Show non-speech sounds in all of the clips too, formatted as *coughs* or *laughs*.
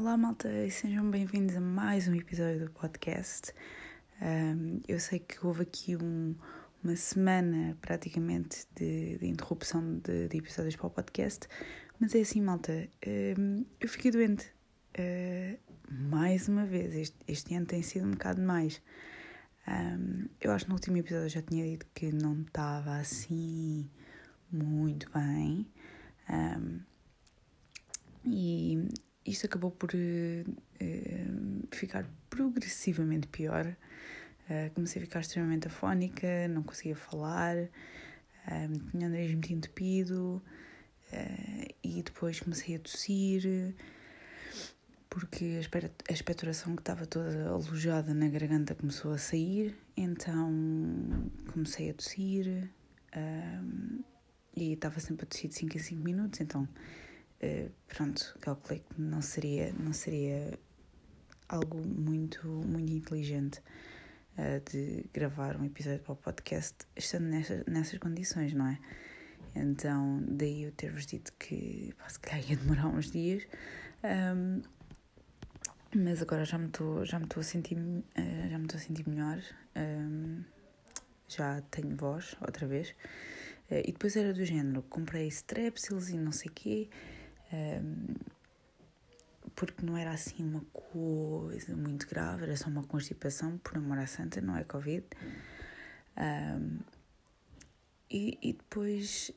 Olá, malta, e sejam bem-vindos a mais um episódio do podcast. Um, eu sei que houve aqui um, uma semana praticamente de, de interrupção de, de, episódios para o podcast, mas é assim, malta, um, eu fiquei doente uh, mais uma vez. Este, este, ano tem sido um bocado mais. Um, eu acho que no último episódio eu já tinha dito que não estava assim muito bem. e isto acabou por uh, ficar progressivamente pior. Uh, comecei a ficar extremamente afónica, não conseguia falar, uh, tinha o nariz muito entupido e depois comecei a tossir porque a expectoração que estava toda alojada na garganta começou a sair, então comecei a tossir e estava sempre a tossir de 5 em 5 minutos, então eh, pronto, calculei que não seria, não seria algo muito, muito inteligente uh, de gravar um episódio para o podcast estando nessas, nessas condições, não é? Então, daí eu ter-vos dito que pá, se calhar ia demorar uns dias. Um, mas agora já me estou já me estou a sentir uh, já me estou a sentir melhor um, já tenho voz outra vez uh, e depois era do género comprei strepsils e não sei quê porque não era assim uma coisa muito grave, era só uma constipação, por amor à santa, não é Covid. Um, e, e depois,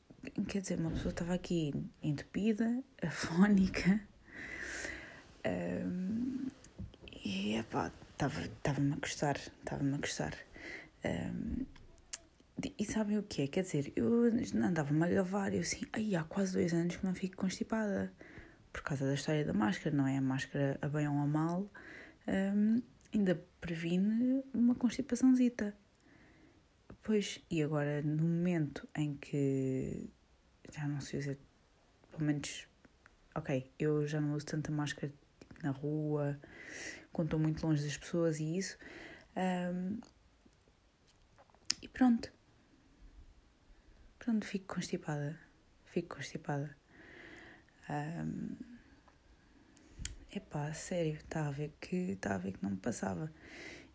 quer dizer, uma pessoa estava aqui entupida, *laughs* afónica, um, e epá, estava-me a gostar, estava-me a gostar. Um, e sabem o que é? Quer dizer, eu andava-me a gavar, eu assim, ai, há quase dois anos que não fico constipada. Por causa da história da máscara, não é? A máscara, a bem ou a mal, um, ainda previne uma constipaçãozita. Pois, e agora, no momento em que já não se usa, pelo menos, ok, eu já não uso tanta máscara na rua, quando estou muito longe das pessoas e isso. Um, e pronto, Pronto, fico constipada. Fico constipada. Um, epá, sério, estava a ver que estava a ver que não me passava.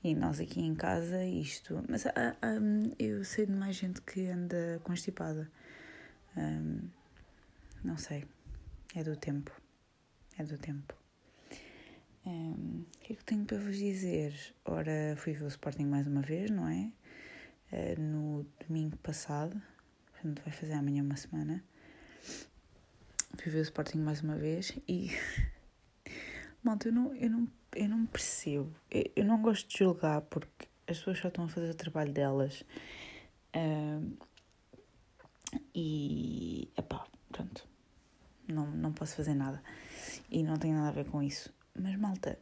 E nós aqui em casa, isto. Mas um, eu sei de mais gente que anda constipada. Um, não sei. É do tempo. É do tempo. O que é que tenho para vos dizer? Ora, fui ver o Sporting mais uma vez, não é? Uh, no domingo passado portanto vai fazer amanhã uma semana. Fui ver o Sporting mais uma vez e. *laughs* Malta, eu não, eu, não, eu não percebo. Eu, eu não gosto de julgar porque as pessoas só estão a fazer o trabalho delas. Uh, e. Epá, pronto. Não, não posso fazer nada. E não tem nada a ver com isso. Mas, malta,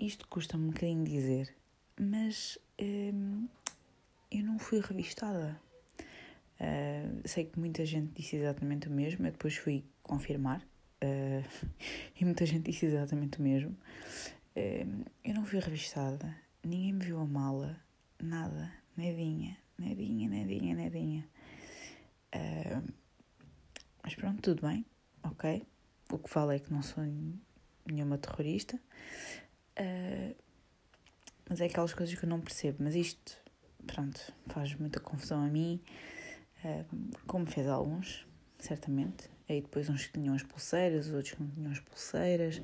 isto custa-me um bocadinho dizer. Mas. Uh, eu não fui revistada. Uh, sei que muita gente disse exatamente o mesmo, eu depois fui confirmar uh, *laughs* e muita gente disse exatamente o mesmo. Uh, eu não fui revistada, ninguém me viu a mala, nada, nadinha, nadinha, nadinha, nadinha. mas pronto, tudo bem, ok. O que falo é que não sou nenhuma terrorista, mas é aquelas coisas que eu não percebo. Mas isto, pronto, faz muita confusão a mim como fez alguns, certamente. Aí depois uns que tinham as pulseiras, outros que não tinham as pulseiras.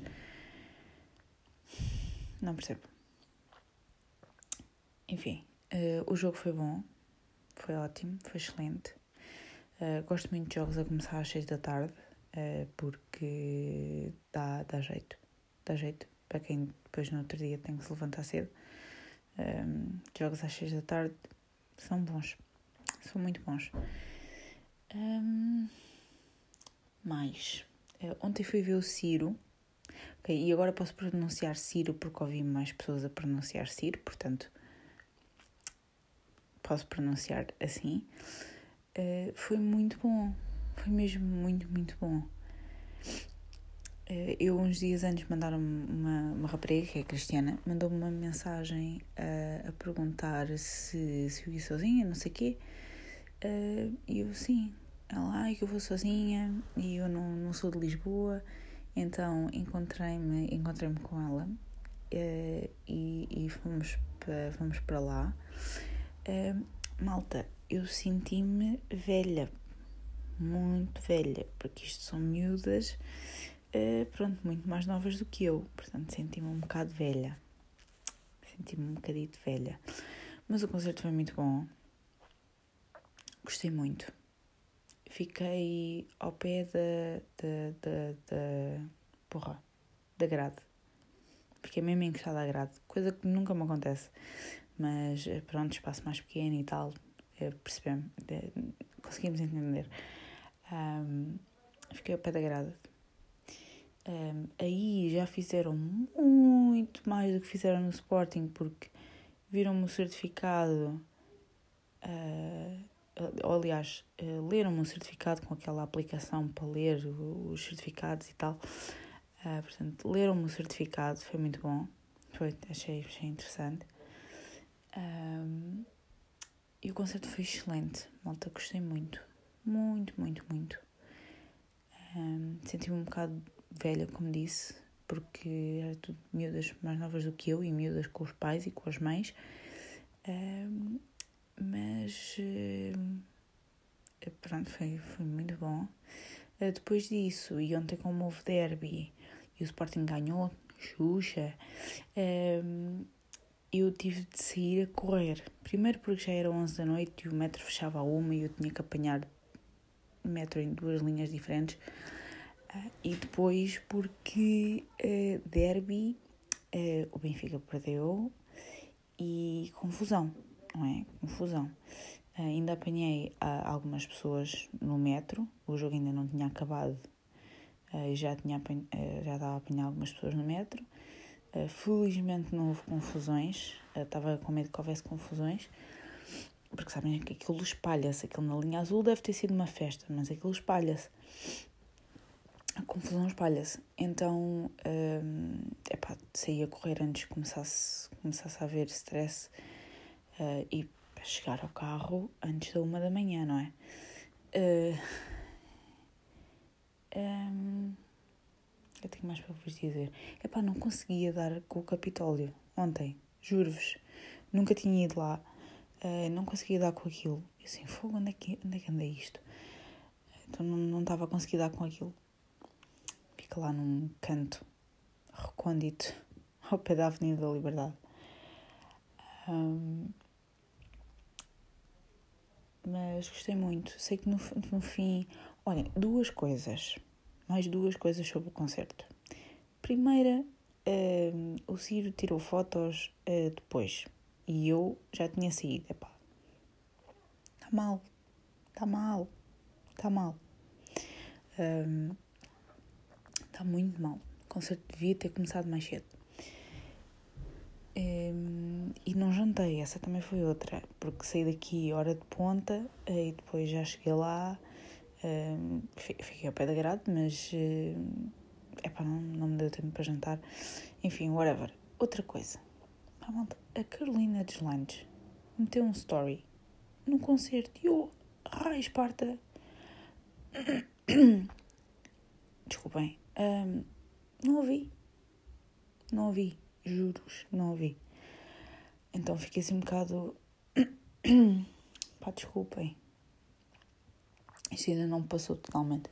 Não percebo. Enfim, uh, o jogo foi bom, foi ótimo, foi excelente. Uh, gosto muito de jogos a começar às 6 da tarde, porque dá, dá jeito. Dá jeito para quem depois no outro dia tem que se levantar cedo. jogos às 6 da tarde são bons são muito bons. Um, mais. Uh, ontem fui ver o Ciro. Okay, e agora posso pronunciar Ciro porque ouvi mais pessoas a pronunciar Ciro, portanto posso pronunciar assim. Uh, foi muito bom. Foi mesmo muito, muito bom. Uh, eu, uns dias antes, mandaram-me uma, uma rapariga, que é cristiana, mandou-me uma mensagem a, a perguntar se, se eu ia sozinha, não sei o quê. Uh, eu, sim, ela, ai, que eu vou sozinha e eu não, não sou de Lisboa Então encontrei-me encontrei com ela uh, e, e fomos, para, fomos para lá. Uh, malta, eu senti-me velha, muito velha, porque isto são miúdas, uh, pronto, muito mais novas do que eu, portanto senti-me um bocado velha. Senti-me um bocadito velha. Mas o concerto foi muito bom. Gostei muito. Fiquei ao pé da. da. da. da porra, da grade. Fiquei mesmo encostada à grade, coisa que nunca me acontece. Mas eh, pronto, espaço mais pequeno e tal, eh, percebemos, conseguimos entender. Um, fiquei ao pé da grade. Um, aí já fizeram muito mais do que fizeram no Sporting, porque viram-me o certificado. Uh, aliás, uh, leram-me o certificado com aquela aplicação para ler os certificados e tal. Uh, portanto, leram-me o certificado, foi muito bom. Foi, achei, achei interessante. Um, e o concerto foi excelente, malta, gostei muito. Muito, muito, muito. Um, Senti-me um bocado velha, como disse, porque era tudo miúdas mais novas do que eu e miúdas com os pais e com as mães. Um, mas uh, pronto, foi, foi muito bom. Uh, depois disso, e ontem como houve derby e o Sporting ganhou, Xuxa, um, eu tive de sair a correr. Primeiro porque já era 11 da noite e o metro fechava a uma e eu tinha que apanhar metro em duas linhas diferentes. Uh, e depois porque uh, derby, o Benfica perdeu e confusão, não é? Confusão. ainda apanhei algumas pessoas no metro, o jogo ainda não tinha acabado, já, tinha, já estava a apanhar algumas pessoas no metro. Felizmente não houve confusões, estava com medo que houvesse confusões, porque sabem que aquilo espalha-se, aquilo na linha azul deve ter sido uma festa, mas aquilo espalha-se. A confusão espalha-se. Então, um, epá, saí a correr antes que começasse, começasse a haver stress uh, e para chegar ao carro antes da uma da manhã, não é? Uh, um, eu tenho mais para vos dizer. Epá, não conseguia dar com o Capitólio ontem, juro-vos. Nunca tinha ido lá. Uh, não conseguia dar com aquilo. Eu assim, fogo, onde é que, onde é que anda isto? Então não, não estava a conseguir dar com aquilo. Fica lá num canto recôndito ao pé da Avenida da Liberdade. Um, mas gostei muito. Sei que no, no fim. Olhem, duas coisas mais duas coisas sobre o concerto. Primeira, uh, o Ciro tirou fotos uh, depois e eu já tinha saído. Epá, está mal, está mal, está mal. Um, muito mal. O concerto devia ter começado mais cedo. Um, e não jantei, essa também foi outra, porque saí daqui hora de ponta e depois já cheguei lá Uh, fiquei ao pé da grade, mas uh, epá, não, não me deu tempo para jantar. Enfim, whatever. Outra coisa. a Carolina Deslandes meteu um story num concerto e eu, ai, Esparta. *coughs* Desculpem. Um, não ouvi. Não ouvi. Juros, não ouvi. Então fiquei assim um bocado. *coughs* Pá, desculpem. Isto ainda não passou totalmente.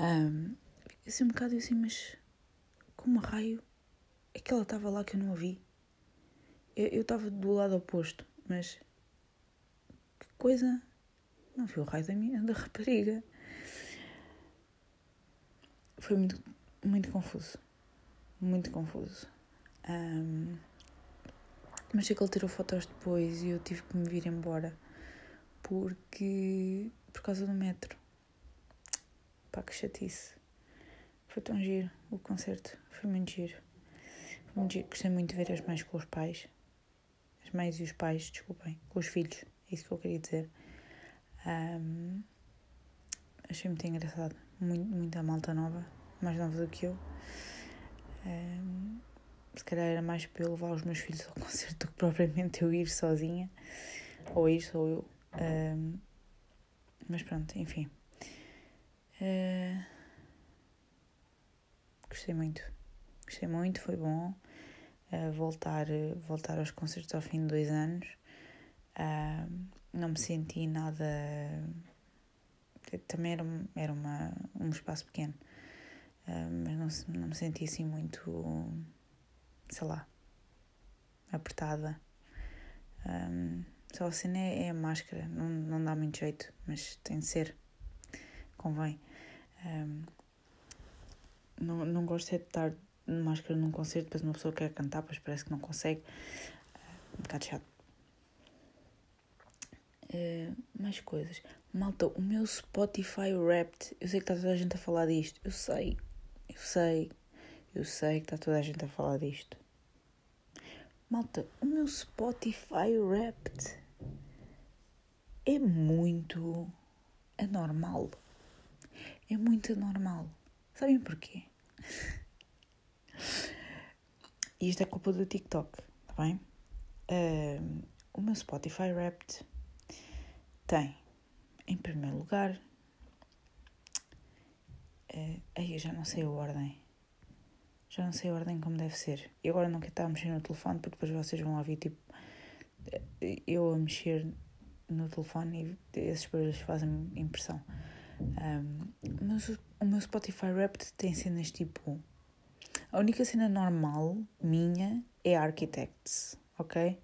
Um, assim um bocado assim, mas como raio é que ela estava lá que eu não a vi? Eu estava do lado oposto, mas que coisa. Não vi o raio da minha da rapariga. Foi muito, muito confuso. Muito confuso. Um, mas sei que ele tirou fotos depois e eu tive que me vir embora porque por causa do metro. Pá, que chatice. Foi tão giro o concerto. Foi muito giro. Foi muito giro. Gostei muito de ver as mães com os pais. As mães e os pais, desculpem. Com os filhos. É isso que eu queria dizer. Um, achei muito engraçado. Muito, muita malta nova. Mais nova do que eu. Um, se calhar era mais para eu levar os meus filhos ao *laughs* concerto do que propriamente eu ir sozinha. Ou ir sou eu. Um, mas pronto, enfim. Uh, gostei muito. Gostei muito, foi bom uh, voltar, voltar aos concertos ao fim de dois anos. Uh, não me senti nada. Também era, era uma, um espaço pequeno, uh, mas não, não me senti assim muito, sei lá, apertada. Um, só a cena é, é, a máscara, não, não dá muito jeito, mas tem de ser, convém. Um, não, não gosto é de estar de máscara num concerto, depois uma pessoa quer cantar, pois parece que não consegue. Um bocado chato. Uh, mais coisas. Malta, o meu Spotify Wrapped. Eu sei que está toda a gente a falar disto. Eu sei. Eu sei. Eu sei que está toda a gente a falar disto. Malta, o meu Spotify Wrapped é muito anormal. É muito anormal. Sabem porquê? *laughs* E isto é culpa do TikTok, tá bem? O meu Spotify Wrapped tem, em primeiro lugar, uh, aí eu já não sei a ordem. Já não sei a ordem como deve ser. E agora não quero estar a mexer no telefone porque depois vocês vão ouvir tipo eu a mexer no telefone e esses barulhos fazem impressão. Um, mas o meu Spotify Wrapped tem cenas tipo. A única cena normal minha é Architects, ok?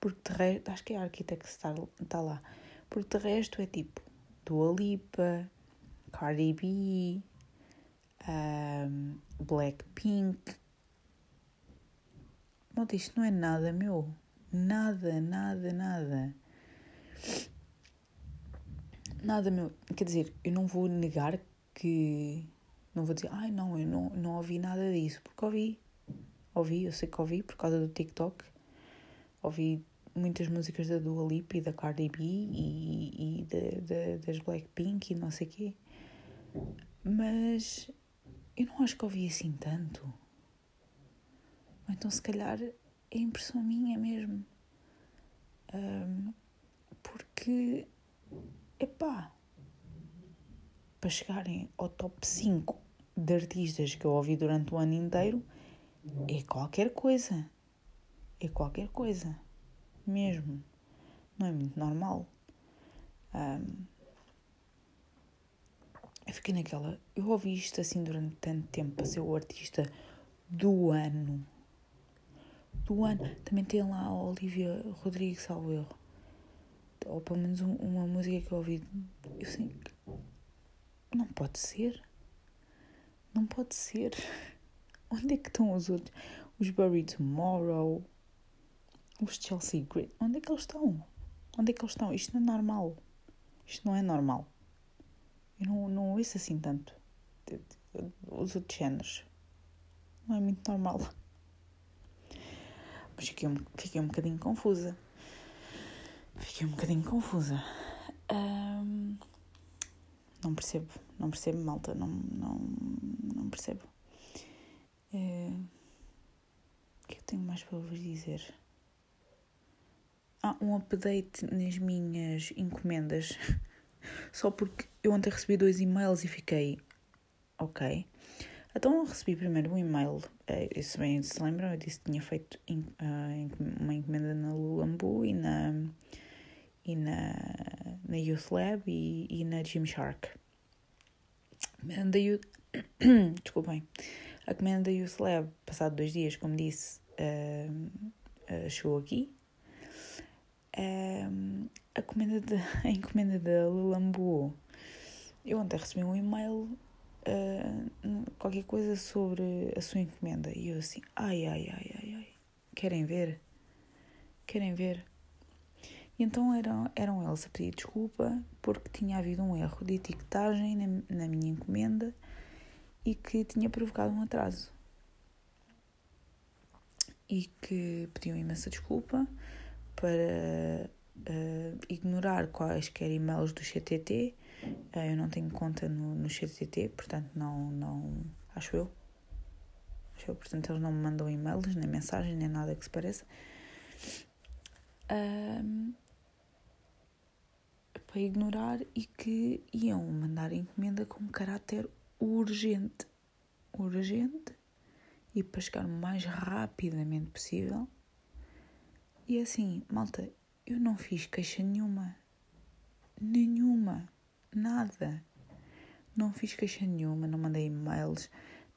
Porque de resto. Acho que é Architects está tá lá. Porque de resto é tipo Dua Lipa, Cardi B, um, Blackpink. Malta, isto não é nada meu. Nada, nada, nada. Nada meu. Quer dizer, eu não vou negar que. Não vou dizer, ai não, eu não, não ouvi nada disso. Porque ouvi. Ouvi, eu sei que ouvi por causa do TikTok. Ouvi muitas músicas da Dua Lipa e da Cardi B e, e de, de, das Blackpink e não sei o quê. Mas eu não acho que ouvi assim tanto. Ou então se calhar é impressão minha mesmo. Um, porque, epá, para chegarem ao top 5 de artistas que eu ouvi durante o ano inteiro, é qualquer coisa. É qualquer coisa. Mesmo. Não é muito normal. Um, eu fiquei naquela. Eu ouvi isto assim durante tanto tempo para ser o artista do ano. Do ano. Também tem lá a Olivia Rodrigues, salvo erro. Ou pelo menos uma música que eu ouvi. Eu sei. Não pode ser. Não pode ser. *laughs* Onde é que estão os outros? Os Bury Tomorrow. Os Chelsea Grit. Onde é que eles estão? Onde é que eles estão? Isto não é normal. Isto não é normal. Eu não, não ouço assim tanto. Os outros géneros. Não é muito normal. Mas fiquei um, fiquei um bocadinho confusa. Fiquei um bocadinho confusa. Um, não percebo. Não percebo, malta. Não, não, não percebo. É, o que eu tenho mais para vos dizer? Ah, um update nas minhas encomendas. *laughs* Só porque eu ontem recebi dois e-mails e fiquei. Ok. Então recebi primeiro um e-mail. Isso é, bem se lembram, eu disse que tinha feito ah, uma encomenda na Lulambu e na, e na, na Youth Lab e, e na Gymshark. *coughs* Desculpem. A comenda da Youth Lab, passado dois dias, como disse, uh, uh, chegou aqui a, encomenda de, *laughs* a encomenda da Lulambu. Eu ontem recebi um e-mail, uh, qualquer coisa sobre a sua encomenda. E eu assim, ai, ai, ai, ai, ai. Querem ver? Querem ver? E então eram, eram eles a pedir desculpa porque tinha havido um erro de etiquetagem na, na minha encomenda e que tinha provocado um atraso. E que pediam imensa desculpa para uh, ignorar quaisquer e-mails do CTT. Uh, eu não tenho conta no, no CTT, portanto, não, não. Acho eu. Acho eu, portanto, eles não me mandam e-mails, nem mensagens, nem nada que se pareça. Um, para ignorar e que iam mandar encomenda com caráter urgente. urgente e para chegar o mais rapidamente possível. E assim, malta, eu não fiz queixa nenhuma. Nenhuma. Nada. Não fiz queixa nenhuma, não mandei e-mails,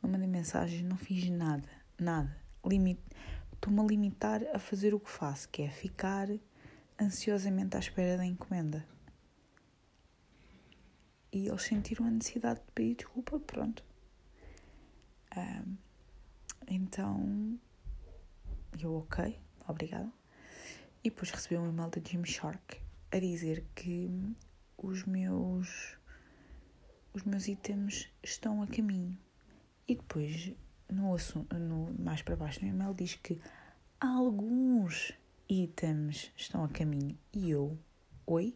não mandei mensagens, não fiz nada. Nada. Estou-me a limitar a fazer o que faço, que é ficar ansiosamente à espera da encomenda. E eles sentiram a necessidade de pedir desculpa, pronto. Um, então, eu, ok, obrigada. E depois recebi um e-mail da Gymshark a dizer que os meus os meus itens estão a caminho. E depois, no, no, mais para baixo no e-mail, diz que alguns itens estão a caminho. E eu, oi?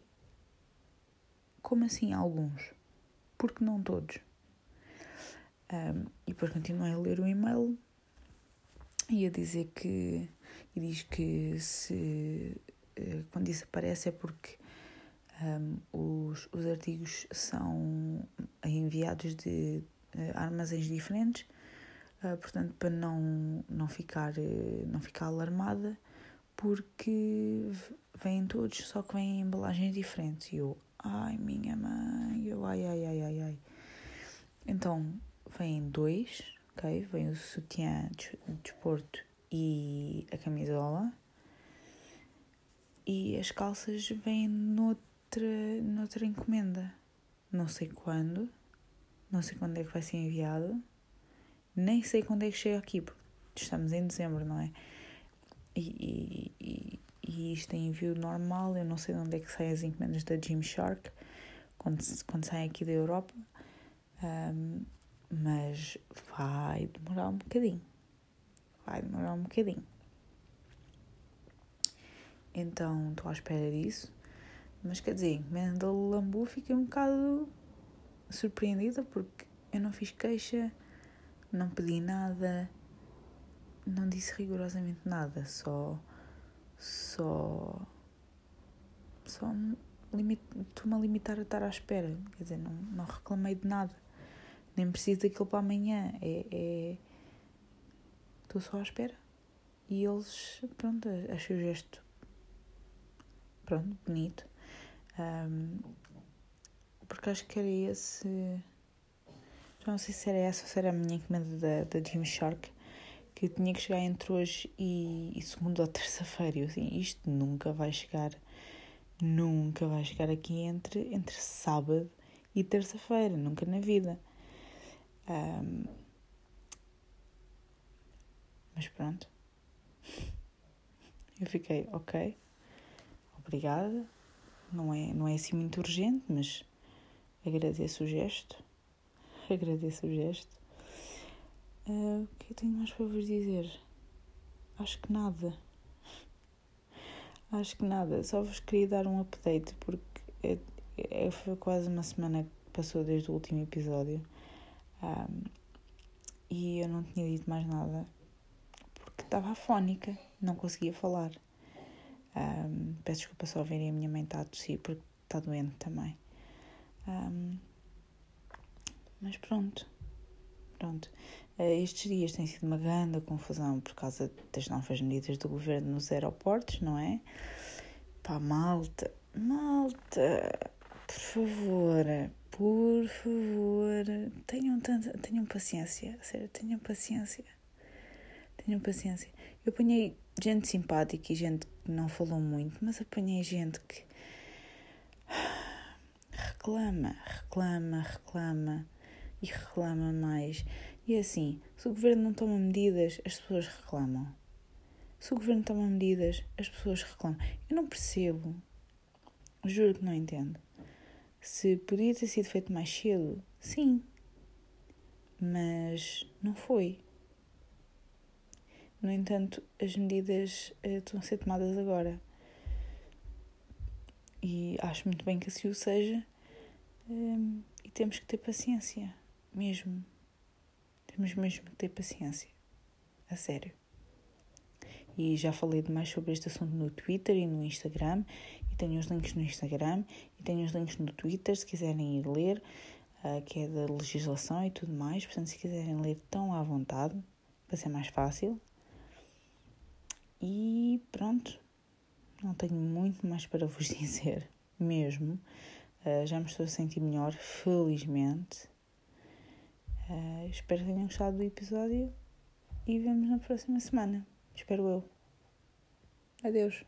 Como assim alguns? Porque não todos? Um, e depois continuei a ler o e-mail e a dizer que. E diz que se. Eh, quando isso aparece é porque um, os, os artigos são enviados de uh, armazéns diferentes, uh, portanto, para não, não, ficar, uh, não ficar alarmada, porque vêm todos, só que vêm em embalagens diferentes. E eu, ai minha mãe, eu, ai, ai, ai, ai, ai. Então, vêm dois, ok? Vem o sutiã de desporto e a camisola. E as calças vêm noutra, noutra encomenda. Não sei quando, não sei quando é que vai ser enviado, nem sei quando é que chega aqui, porque estamos em dezembro, não é? E, e, e isto é envio normal, eu não sei de onde é que saem as encomendas da Gymshark quando, quando saem aqui da Europa, um, mas vai demorar um bocadinho. Vai demorar um bocadinho. Então estou à espera disso. Mas quer dizer, encomenda da Lambu fiquei um bocado surpreendida porque eu não fiz queixa, não pedi nada, não disse rigorosamente nada, só. só. só estou-me a limitar a estar à espera. Quer dizer, não, não reclamei de nada. Nem preciso daquilo para amanhã. É. Estou só à espera. E eles, pronto, achei o gesto, pronto, bonito. Um, porque acho que era esse. Já não sei se era essa ou se era a minha encomenda da, da Gymshark, que tinha que chegar entre hoje e, e segunda ou terça-feira. Eu assim, isto nunca vai chegar, nunca vai chegar aqui entre, entre sábado e terça-feira, nunca na vida. Um, mas pronto. Eu fiquei, ok, obrigada. Não é, não é assim muito urgente, mas Agradeço o gesto. *laughs* Agradeço o gesto. Uh, o que eu tenho mais para vos dizer? Acho que nada. Acho que nada. Só vos queria dar um update porque é, é, foi quase uma semana que passou desde o último episódio. Um, e eu não tinha dito mais nada porque estava afónica, não conseguia falar. Um, peço desculpa só verem a minha mãe está a tossir porque está doente também. Um, mas pronto, pronto. Uh, estes dias tem sido uma grande confusão por causa das novas medidas do governo nos aeroportos, não é? Pá, malta, malta, por favor, por favor, tenham, tanta, tenham paciência, sério, tenham paciência. Tenham paciência. Eu apanhei gente simpática e gente que não falou muito, mas apanhei gente que reclama, reclama, reclama e reclama mais. E é assim, se o governo não toma medidas, as pessoas reclamam. Se o governo toma medidas, as pessoas reclamam. Eu não percebo. Juro que não entendo. Se podia ter sido feito mais cedo, sim. Mas não foi. No entanto, as medidas uh, estão a ser tomadas agora. E acho muito bem que assim o seja, um, e temos que ter paciência, mesmo. Temos mesmo que ter paciência. A sério. E já falei demais sobre este assunto no Twitter e no Instagram. E tenho os links no Instagram e tenho os links no Twitter se quiserem ir ler. uh, que é da legislação e tudo mais. Portanto, se quiserem ler, estão à vontade, para ser mais fácil. E pronto, não tenho muito mais para vos *laughs* dizer, mesmo. Uh, já me estou a sentir melhor, felizmente. Uh, espero que tenham gostado do episódio e vemos na próxima semana. Espero eu. Adeus.